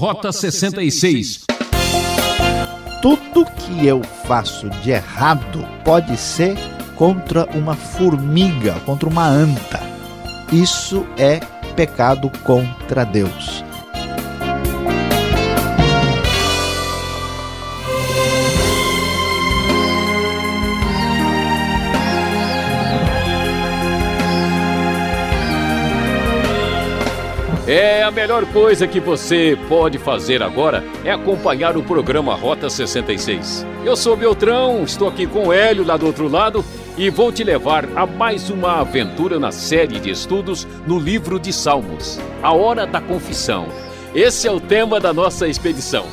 Rota 66. Tudo que eu faço de errado pode ser contra uma formiga, contra uma anta. Isso é pecado contra Deus. É a melhor coisa que você pode fazer agora é acompanhar o programa Rota 66. Eu sou Beltrão, estou aqui com o Hélio lá do outro lado e vou te levar a mais uma aventura na série de estudos no livro de Salmos, A Hora da Confissão. Esse é o tema da nossa expedição.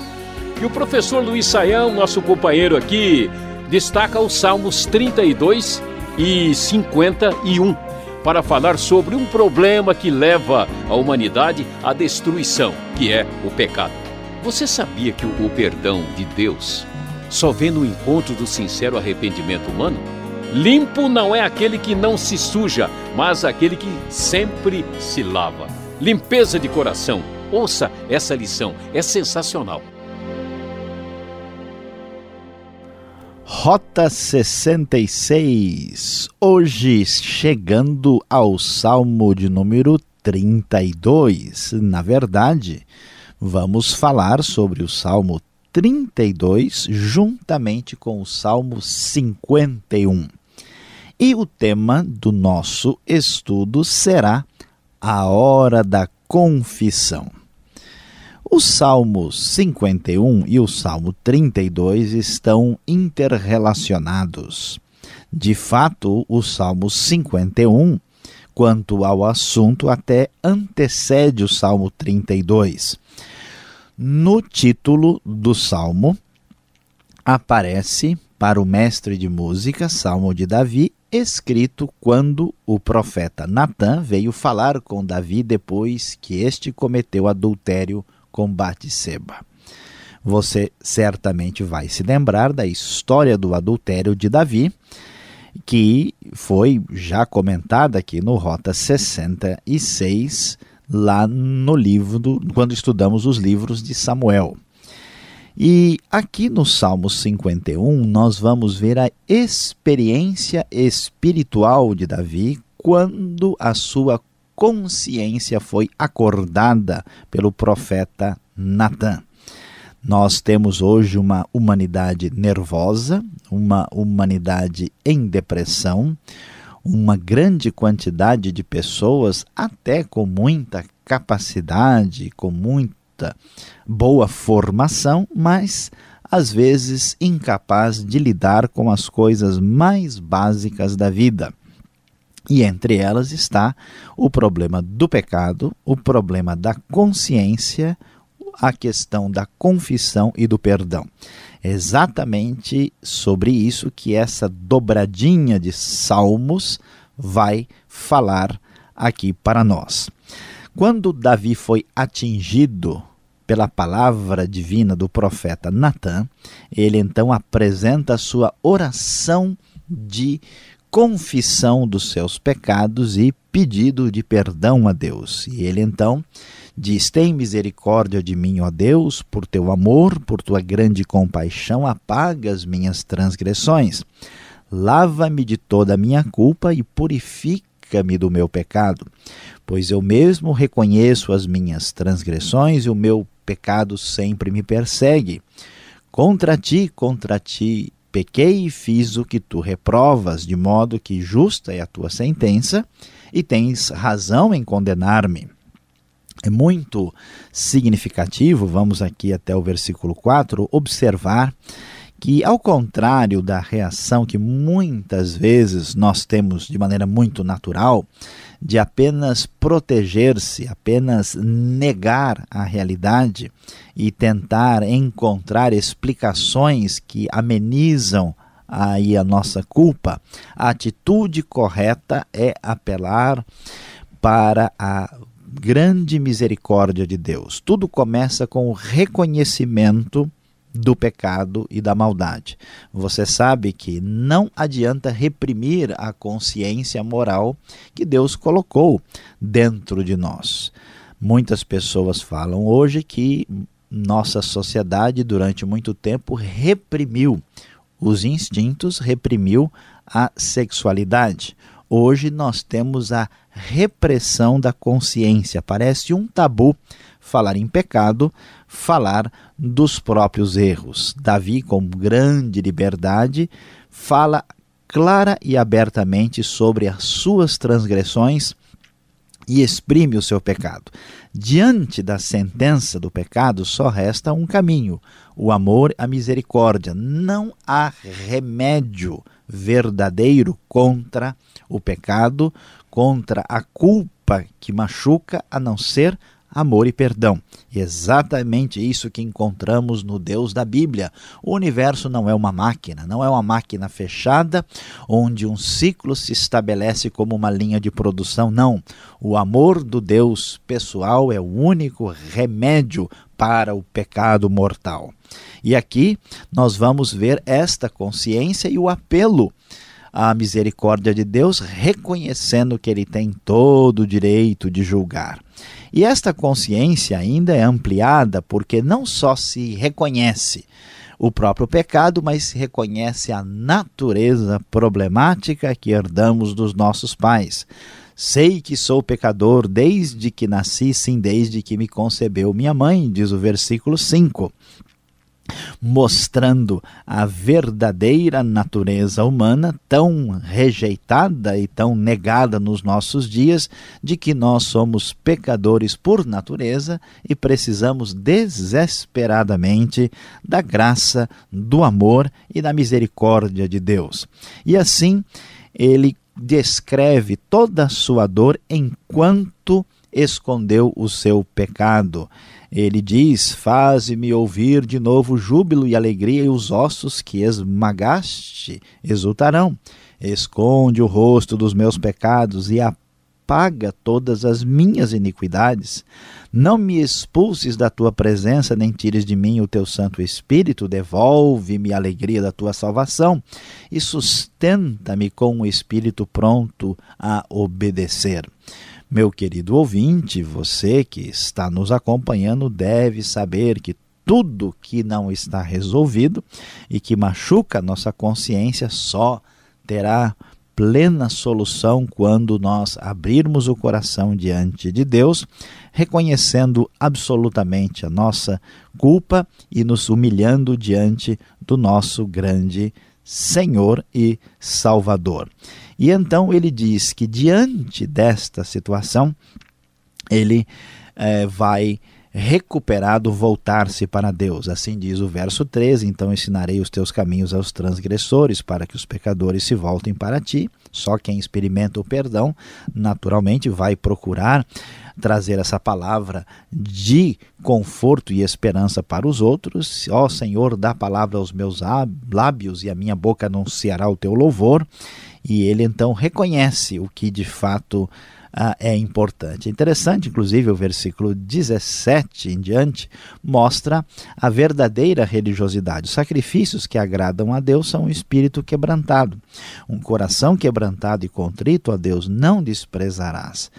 E o professor Luiz Saião, nosso companheiro aqui, destaca os Salmos 32 e 51 para falar sobre um problema que leva a humanidade à destruição, que é o pecado. Você sabia que o perdão de Deus só vem no encontro do sincero arrependimento humano? Limpo não é aquele que não se suja, mas aquele que sempre se lava. Limpeza de coração. Ouça essa lição, é sensacional. Rota 66. Hoje chegando ao Salmo de número 32. Na verdade, vamos falar sobre o Salmo 32 juntamente com o Salmo 51. E o tema do nosso estudo será a hora da confissão. O Salmo 51 e o Salmo 32 estão interrelacionados. De fato, o Salmo 51, quanto ao assunto, até antecede o Salmo 32. No título do Salmo aparece para o mestre de música, Salmo de Davi, escrito quando o profeta Natã veio falar com Davi depois que este cometeu adultério com Batseba. Você certamente vai se lembrar da história do adultério de Davi, que foi já comentada aqui no Rota 66, lá no livro, do, quando estudamos os livros de Samuel. E aqui no Salmo 51, nós vamos ver a experiência espiritual de Davi quando a sua consciência foi acordada pelo profeta Natan. Nós temos hoje uma humanidade nervosa, uma humanidade em depressão, uma grande quantidade de pessoas, até com muita capacidade, com muita boa formação, mas às vezes incapaz de lidar com as coisas mais básicas da vida. E entre elas está o problema do pecado, o problema da consciência, a questão da confissão e do perdão. Exatamente sobre isso que essa dobradinha de salmos vai falar aqui para nós. Quando Davi foi atingido pela palavra divina do profeta Natan, ele então apresenta a sua oração de confissão dos seus pecados e pedido de perdão a Deus. E ele então diz: Tem misericórdia de mim, ó Deus, por teu amor, por tua grande compaixão, apaga as minhas transgressões. Lava-me de toda a minha culpa e purifica-me do meu pecado, pois eu mesmo reconheço as minhas transgressões e o meu pecado sempre me persegue. Contra ti, contra ti pequei e fiz o que tu reprovas, de modo que justa é a tua sentença, e tens razão em condenar-me. É muito significativo, vamos aqui até o versículo 4, observar que, ao contrário da reação que muitas vezes nós temos de maneira muito natural, de apenas proteger-se, apenas negar a realidade e tentar encontrar explicações que amenizam aí a nossa culpa, a atitude correta é apelar para a grande misericórdia de Deus. Tudo começa com o reconhecimento do pecado e da maldade. Você sabe que não adianta reprimir a consciência moral que Deus colocou dentro de nós. Muitas pessoas falam hoje que nossa sociedade durante muito tempo reprimiu os instintos, reprimiu a sexualidade. Hoje nós temos a repressão da consciência. Parece um tabu falar em pecado, falar dos próprios erros. Davi, com grande liberdade, fala clara e abertamente sobre as suas transgressões e exprime o seu pecado. Diante da sentença do pecado, só resta um caminho: o amor, a misericórdia. Não há remédio verdadeiro contra o pecado, contra a culpa que machuca, a não ser amor e perdão. E exatamente isso que encontramos no Deus da Bíblia. O universo não é uma máquina, não é uma máquina fechada onde um ciclo se estabelece como uma linha de produção. Não. O amor do Deus pessoal é o único remédio para o pecado mortal. E aqui nós vamos ver esta consciência e o apelo à misericórdia de Deus, reconhecendo que ele tem todo o direito de julgar. E esta consciência ainda é ampliada porque não só se reconhece o próprio pecado, mas se reconhece a natureza problemática que herdamos dos nossos pais. Sei que sou pecador desde que nasci, sim, desde que me concebeu minha mãe, diz o versículo 5 mostrando a verdadeira natureza humana, tão rejeitada e tão negada nos nossos dias, de que nós somos pecadores por natureza e precisamos desesperadamente da graça, do amor e da misericórdia de Deus. E assim, ele descreve toda a sua dor enquanto escondeu o seu pecado. Ele diz: Faze-me ouvir de novo júbilo e alegria, e os ossos que esmagaste exultarão. Esconde o rosto dos meus pecados e apaga todas as minhas iniquidades. Não me expulses da tua presença, nem tires de mim o teu Santo Espírito. Devolve-me a alegria da tua salvação e sustenta-me com um espírito pronto a obedecer. Meu querido ouvinte, você que está nos acompanhando deve saber que tudo que não está resolvido e que machuca nossa consciência só terá plena solução quando nós abrirmos o coração diante de Deus, reconhecendo absolutamente a nossa culpa e nos humilhando diante do nosso grande Senhor e Salvador. E então ele diz que diante desta situação, ele é, vai recuperado voltar-se para Deus. Assim diz o verso 13: Então ensinarei os teus caminhos aos transgressores, para que os pecadores se voltem para ti. Só quem experimenta o perdão, naturalmente, vai procurar trazer essa palavra de conforto e esperança para os outros. Ó Senhor, dá palavra aos meus lábios e a minha boca anunciará o teu louvor e ele então reconhece o que de fato ah, é importante. Interessante, inclusive, o versículo 17 em diante mostra a verdadeira religiosidade. Os sacrifícios que agradam a Deus são um espírito quebrantado. Um coração quebrantado e contrito a Deus não desprezarás.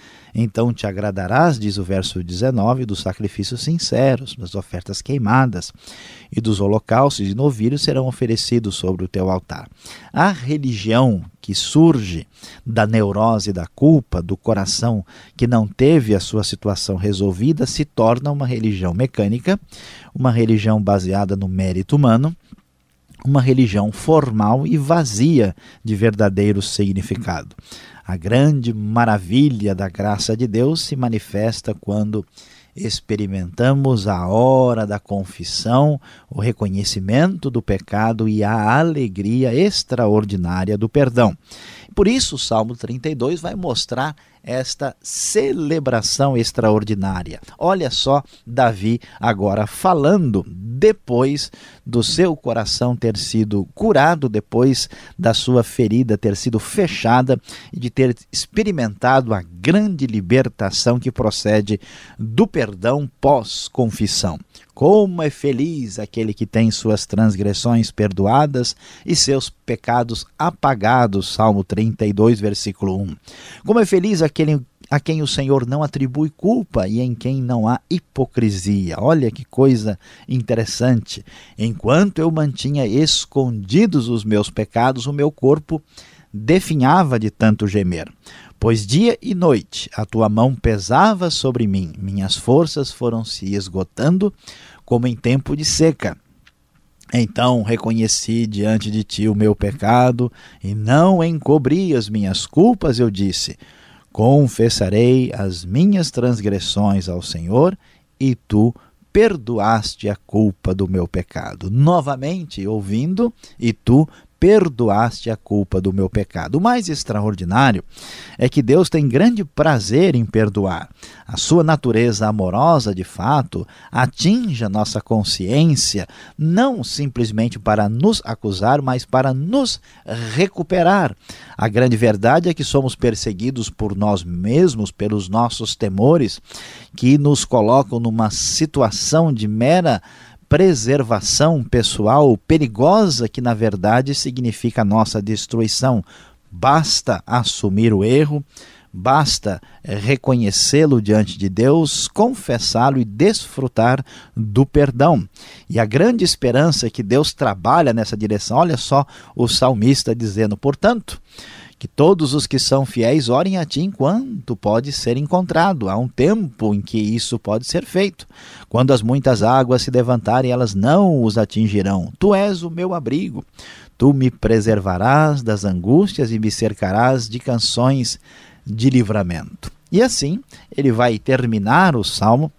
Então te agradarás, diz o verso 19, dos sacrifícios sinceros, das ofertas queimadas e dos holocaustos e novilhos serão oferecidos sobre o teu altar. A religião que surge da neurose da culpa, do coração que não teve a sua situação resolvida, se torna uma religião mecânica, uma religião baseada no mérito humano, uma religião formal e vazia de verdadeiro significado. A grande maravilha da graça de Deus se manifesta quando experimentamos a hora da confissão, o reconhecimento do pecado e a alegria extraordinária do perdão. Por isso, o Salmo 32 vai mostrar esta celebração extraordinária. Olha só Davi agora falando depois do seu coração ter sido curado, depois da sua ferida ter sido fechada e de ter experimentado a grande libertação que procede do perdão pós-confissão. Como é feliz aquele que tem suas transgressões perdoadas e seus pecados apagados. Salmo 32, versículo 1. Como é feliz aquele a quem o Senhor não atribui culpa e em quem não há hipocrisia. Olha que coisa interessante. Enquanto eu mantinha escondidos os meus pecados, o meu corpo definhava de tanto gemer. Pois dia e noite a tua mão pesava sobre mim, minhas forças foram se esgotando como em tempo de seca. Então reconheci diante de ti o meu pecado e não encobri as minhas culpas, eu disse: Confessarei as minhas transgressões ao Senhor e tu perdoaste a culpa do meu pecado. Novamente ouvindo, e tu perdoaste a culpa do meu pecado. O mais extraordinário é que Deus tem grande prazer em perdoar. A sua natureza amorosa, de fato, atinge a nossa consciência, não simplesmente para nos acusar, mas para nos recuperar. A grande verdade é que somos perseguidos por nós mesmos, pelos nossos temores, que nos colocam numa situação de mera preservação pessoal perigosa que, na verdade, significa nossa destruição. Basta assumir o erro, basta eh, reconhecê-lo diante de Deus, confessá-lo e desfrutar do perdão. E a grande esperança é que Deus trabalha nessa direção. Olha só o salmista dizendo, portanto, que todos os que são fiéis orem a ti enquanto pode ser encontrado. Há um tempo em que isso pode ser feito. Quando as muitas águas se levantarem, elas não os atingirão. Tu és o meu abrigo. Tu me preservarás das angústias e me cercarás de canções de livramento. E assim, ele vai terminar o salmo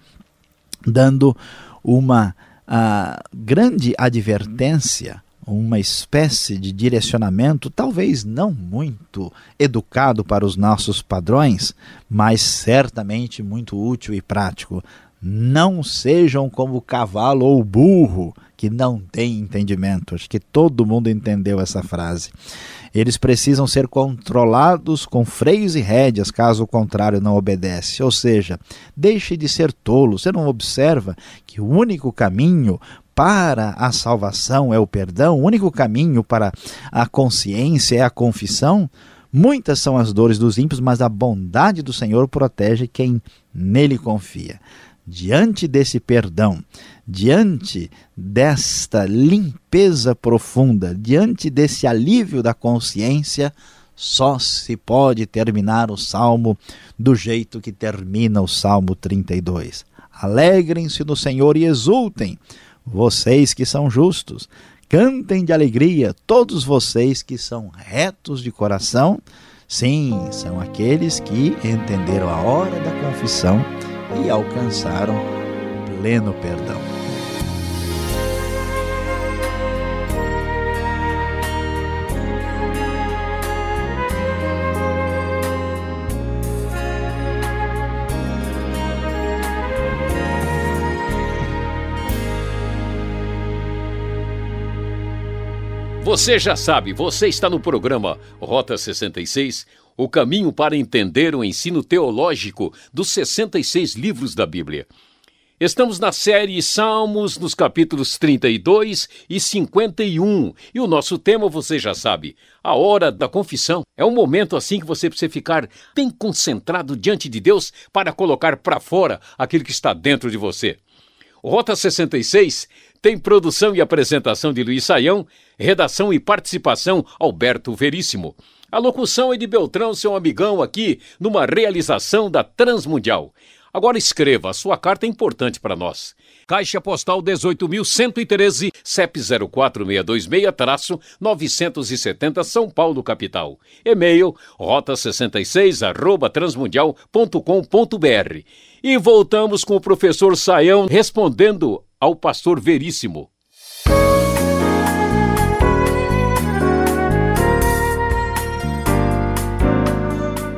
dando uma uh, grande advertência uma espécie de direcionamento, talvez não muito educado para os nossos padrões, mas certamente muito útil e prático. Não sejam como o cavalo ou o burro que não tem entendimento. Acho que todo mundo entendeu essa frase. Eles precisam ser controlados com freios e rédeas, caso contrário não obedece. Ou seja, deixe de ser tolo. Você não observa que o único caminho para a salvação é o perdão, o único caminho para a consciência é a confissão. Muitas são as dores dos ímpios, mas a bondade do Senhor protege quem nele confia. Diante desse perdão, diante desta limpeza profunda, diante desse alívio da consciência, só se pode terminar o salmo do jeito que termina o salmo 32. Alegrem-se no Senhor e exultem vocês que são justos, cantem de alegria, todos vocês que são retos de coração. Sim, são aqueles que entenderam a hora da confissão e alcançaram pleno perdão. Você já sabe, você está no programa Rota 66, o caminho para entender o ensino teológico dos 66 livros da Bíblia. Estamos na série Salmos, nos capítulos 32 e 51. E o nosso tema, você já sabe, a hora da confissão. É um momento assim que você precisa ficar bem concentrado diante de Deus para colocar para fora aquilo que está dentro de você. Rota 66 tem produção e apresentação de Luiz Saião, redação e participação Alberto Veríssimo. A locução é de Beltrão, seu amigão, aqui numa realização da Transmundial. Agora escreva, a sua carta é importante para nós. Caixa Postal 18.113, CEP 04626-970 São Paulo, capital. E-mail rota66 arroba transmundial.com.br. E voltamos com o professor Saião respondendo ao pastor Veríssimo.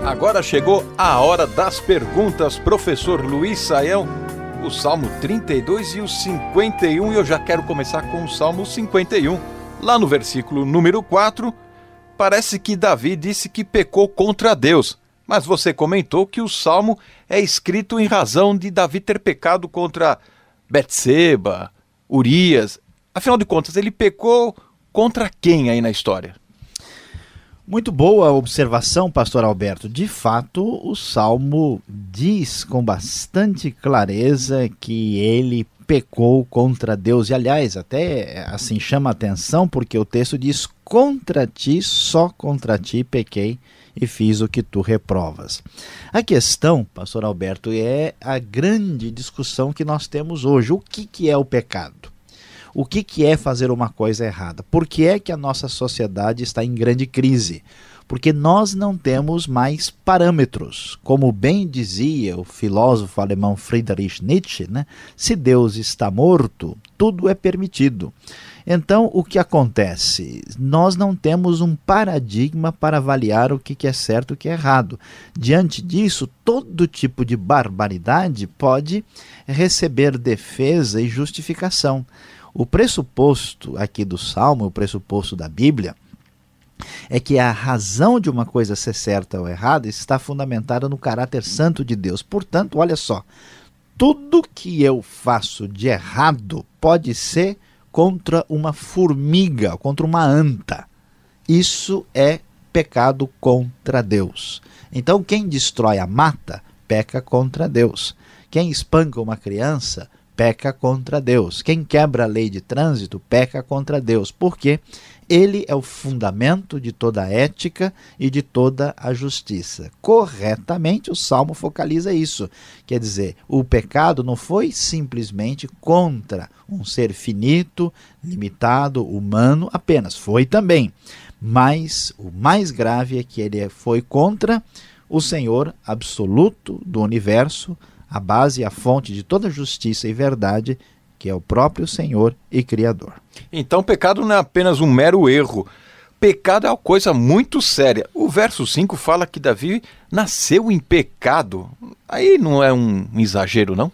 Agora chegou a hora das perguntas, professor Luiz Saião. O Salmo 32 e o 51, e eu já quero começar com o Salmo 51. Lá no versículo número 4, parece que Davi disse que pecou contra Deus. Mas você comentou que o salmo é escrito em razão de Davi ter pecado contra Betseba, Urias. Afinal de contas, ele pecou contra quem aí na história? Muito boa observação, pastor Alberto. De fato, o salmo diz com bastante clareza que ele pecou contra Deus. E aliás, até assim chama atenção porque o texto diz: "Contra ti, só contra ti pequei e fiz o que tu reprovas". A questão, pastor Alberto, é a grande discussão que nós temos hoje. O que que é o pecado? O que, que é fazer uma coisa errada? Por que é que a nossa sociedade está em grande crise? Porque nós não temos mais parâmetros. Como bem dizia o filósofo alemão Friedrich Nietzsche, né? se Deus está morto, tudo é permitido. Então, o que acontece? Nós não temos um paradigma para avaliar o que é certo e o que é errado. Diante disso, todo tipo de barbaridade pode receber defesa e justificação. O pressuposto aqui do Salmo, o pressuposto da Bíblia, é que a razão de uma coisa ser certa ou errada está fundamentada no caráter santo de Deus. Portanto, olha só, tudo que eu faço de errado pode ser contra uma formiga, contra uma anta. Isso é pecado contra Deus. Então, quem destrói a mata, peca contra Deus. Quem espanca uma criança, peca contra Deus. Quem quebra a lei de trânsito peca contra Deus, porque ele é o fundamento de toda a ética e de toda a justiça. Corretamente, o salmo focaliza isso. Quer dizer, o pecado não foi simplesmente contra um ser finito, limitado, humano apenas, foi também. Mas o mais grave é que ele foi contra o Senhor absoluto do universo, a base e a fonte de toda justiça e verdade, que é o próprio Senhor e Criador. Então, pecado não é apenas um mero erro. Pecado é uma coisa muito séria. O verso 5 fala que Davi nasceu em pecado. Aí não é um exagero, não?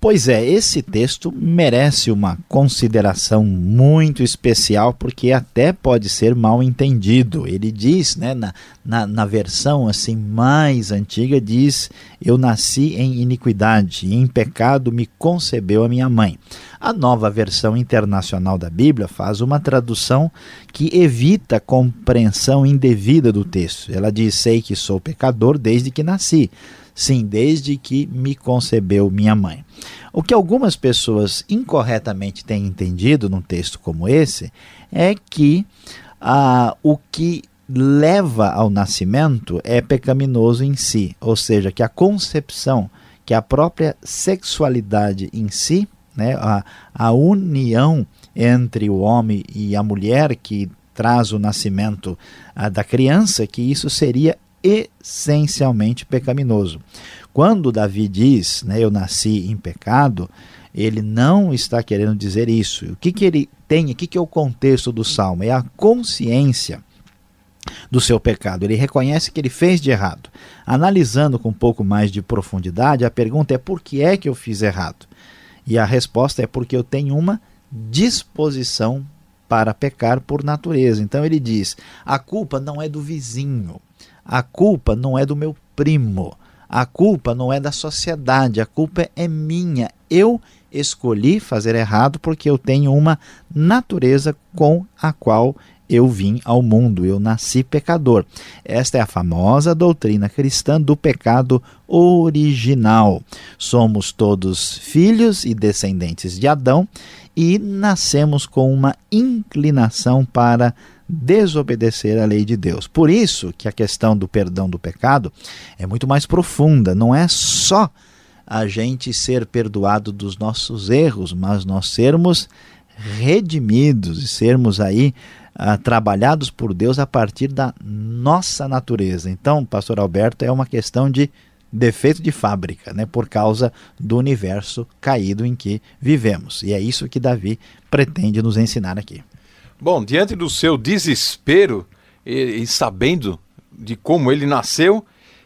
Pois é, esse texto merece uma consideração muito especial, porque até pode ser mal entendido. Ele diz, né, na, na, na, versão assim mais antiga, diz: Eu nasci em iniquidade, e em pecado me concebeu a minha mãe. A nova versão internacional da Bíblia faz uma tradução que evita a compreensão indevida do texto. Ela diz: Sei que sou pecador desde que nasci. Sim, desde que me concebeu minha mãe. O que algumas pessoas incorretamente têm entendido num texto como esse é que ah, o que leva ao nascimento é pecaminoso em si, ou seja, que a concepção, que a própria sexualidade em si, né, a, a união entre o homem e a mulher que traz o nascimento ah, da criança, que isso seria essencialmente pecaminoso. Quando Davi diz, né, eu nasci em pecado, ele não está querendo dizer isso. O que, que ele tem, o que, que é o contexto do salmo? É a consciência do seu pecado. Ele reconhece que ele fez de errado. Analisando com um pouco mais de profundidade, a pergunta é por que é que eu fiz errado? E a resposta é porque eu tenho uma disposição para pecar por natureza. Então ele diz: a culpa não é do vizinho, a culpa não é do meu primo. A culpa não é da sociedade, a culpa é minha. Eu escolhi fazer errado porque eu tenho uma natureza com a qual eu vim ao mundo, eu nasci pecador. Esta é a famosa doutrina cristã do pecado original. Somos todos filhos e descendentes de Adão e nascemos com uma inclinação para desobedecer à lei de Deus. Por isso que a questão do perdão do pecado é muito mais profunda, não é só a gente ser perdoado dos nossos erros, mas nós sermos redimidos e sermos aí ah, trabalhados por Deus a partir da nossa natureza. Então, pastor Alberto, é uma questão de defeito de fábrica, né, por causa do universo caído em que vivemos. E é isso que Davi pretende nos ensinar aqui. Bom, diante do seu desespero e, e sabendo de como ele nasceu,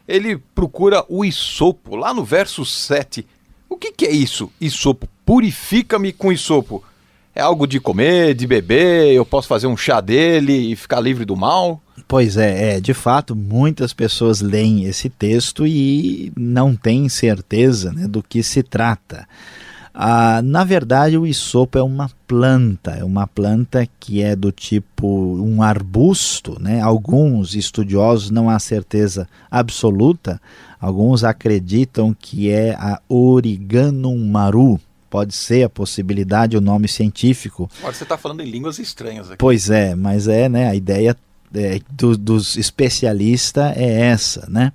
ele procura o isopo, lá no verso 7. O que, que é isso, isopo? Purifica-me com isopo. É algo de comer, de beber, eu posso fazer um chá dele e ficar livre do mal? Pois é, é, de fato, muitas pessoas leem esse texto e não têm certeza né, do que se trata. Ah, na verdade, o isopo é uma planta, é uma planta que é do tipo um arbusto. Né? Alguns estudiosos, não há certeza absoluta, alguns acreditam que é a Origanum maru. Pode ser a possibilidade, o nome científico. Agora você está falando em línguas estranhas aqui. Pois é, mas é, né? A ideia é, do, dos especialistas é essa, né?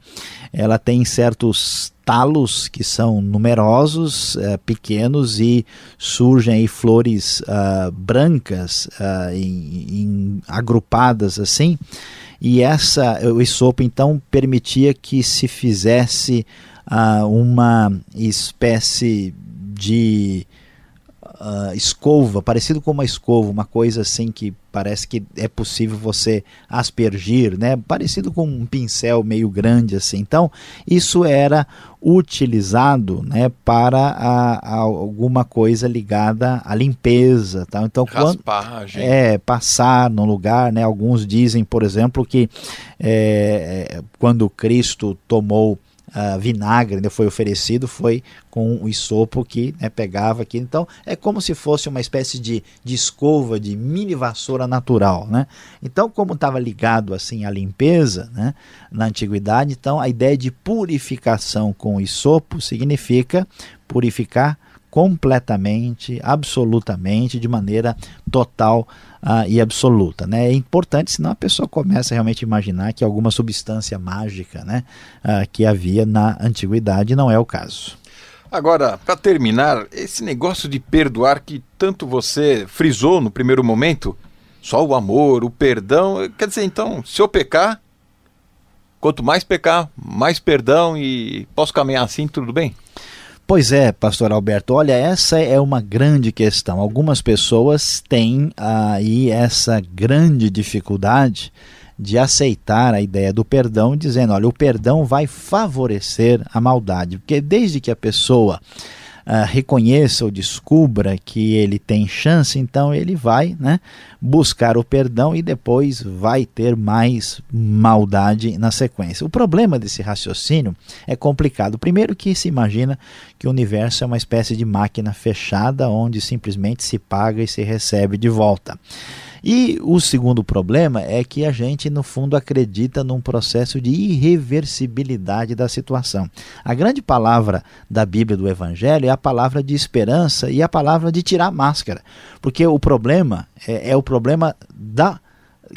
Ela tem certos talos que são numerosos, é, pequenos e surgem aí flores uh, brancas uh, em, em, agrupadas assim. E essa o isopo então permitia que se fizesse uh, uma espécie de uh, escova, parecido com uma escova, uma coisa assim que parece que é possível você aspergir, né? Parecido com um pincel meio grande assim. Então, isso era utilizado, né, para a, a alguma coisa ligada à limpeza, tá? Então, Raspagem. quando é passar no lugar, né? Alguns dizem, por exemplo, que é, quando Cristo tomou uh, vinagre né, foi oferecido foi com o isopo que né, pegava aqui. Então é como se fosse uma espécie de, de escova, de mini vassoura natural. Né? Então, como estava ligado assim à limpeza né, na antiguidade, então a ideia de purificação com o isopo significa purificar completamente, absolutamente, de maneira total uh, e absoluta. Né? É importante, senão a pessoa começa realmente a imaginar que alguma substância mágica né, uh, que havia na antiguidade não é o caso. Agora, para terminar, esse negócio de perdoar que tanto você frisou no primeiro momento, só o amor, o perdão, quer dizer, então, se eu pecar, quanto mais pecar, mais perdão e posso caminhar assim, tudo bem? Pois é, pastor Alberto, olha, essa é uma grande questão. Algumas pessoas têm aí essa grande dificuldade de aceitar a ideia do perdão, dizendo, olha, o perdão vai favorecer a maldade, porque desde que a pessoa uh, reconheça ou descubra que ele tem chance, então ele vai né, buscar o perdão e depois vai ter mais maldade na sequência. O problema desse raciocínio é complicado. Primeiro que se imagina que o universo é uma espécie de máquina fechada onde simplesmente se paga e se recebe de volta. E o segundo problema é que a gente, no fundo, acredita num processo de irreversibilidade da situação. A grande palavra da Bíblia do Evangelho é a palavra de esperança e a palavra de tirar máscara. Porque o problema é, é o problema da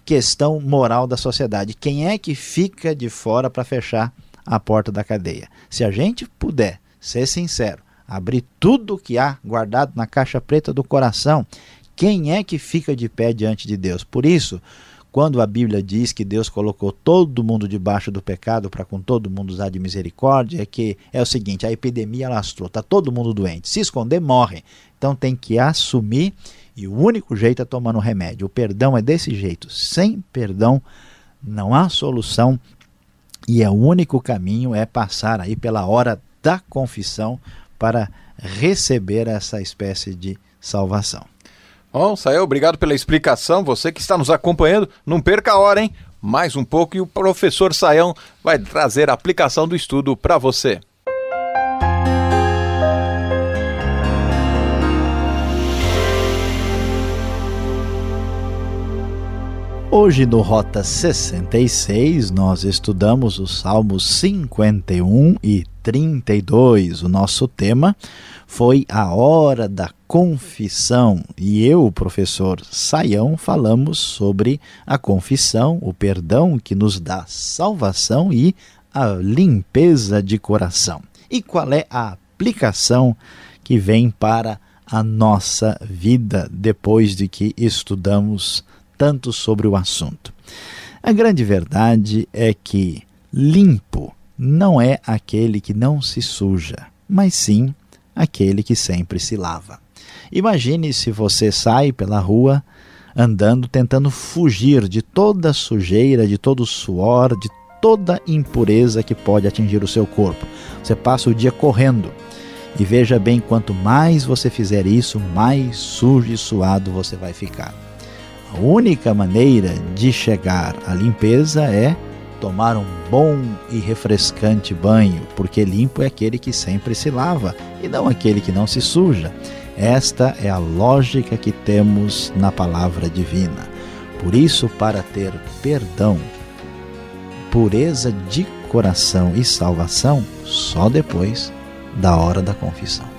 questão moral da sociedade. Quem é que fica de fora para fechar a porta da cadeia? Se a gente puder ser sincero, abrir tudo que há guardado na caixa preta do coração quem é que fica de pé diante de Deus? Por isso, quando a Bíblia diz que Deus colocou todo mundo debaixo do pecado para com todo mundo usar de misericórdia, é que é o seguinte, a epidemia lastrou, está todo mundo doente. Se esconder, morre. Então tem que assumir e o único jeito é tomando remédio. O perdão é desse jeito. Sem perdão não há solução e é o único caminho é passar aí pela hora da confissão para receber essa espécie de salvação. Bom, Sael, obrigado pela explicação. Você que está nos acompanhando, não perca a hora, hein? Mais um pouco e o professor Saião vai trazer a aplicação do estudo para você. Hoje no Rota 66 nós estudamos os Salmos 51 e 32. O nosso tema foi a hora da confissão e eu, professor Saião, falamos sobre a confissão, o perdão que nos dá salvação e a limpeza de coração. E qual é a aplicação que vem para a nossa vida depois de que estudamos tanto sobre o assunto. A grande verdade é que limpo não é aquele que não se suja, mas sim aquele que sempre se lava. Imagine se você sai pela rua andando tentando fugir de toda sujeira, de todo suor, de toda impureza que pode atingir o seu corpo. Você passa o dia correndo. E veja bem, quanto mais você fizer isso, mais sujo e suado você vai ficar. A única maneira de chegar à limpeza é tomar um bom e refrescante banho, porque limpo é aquele que sempre se lava e não aquele que não se suja. Esta é a lógica que temos na palavra divina. Por isso, para ter perdão, pureza de coração e salvação, só depois da hora da confissão.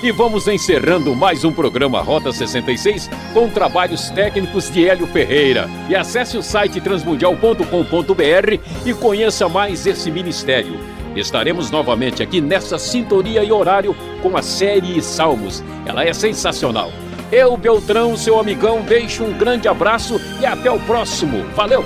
E vamos encerrando mais um programa Rota 66 com trabalhos técnicos de Hélio Ferreira. E acesse o site transmundial.com.br e conheça mais esse ministério. Estaremos novamente aqui nessa sintonia e horário com a série Salmos. Ela é sensacional. Eu, Beltrão, seu amigão, deixo um grande abraço e até o próximo. Valeu!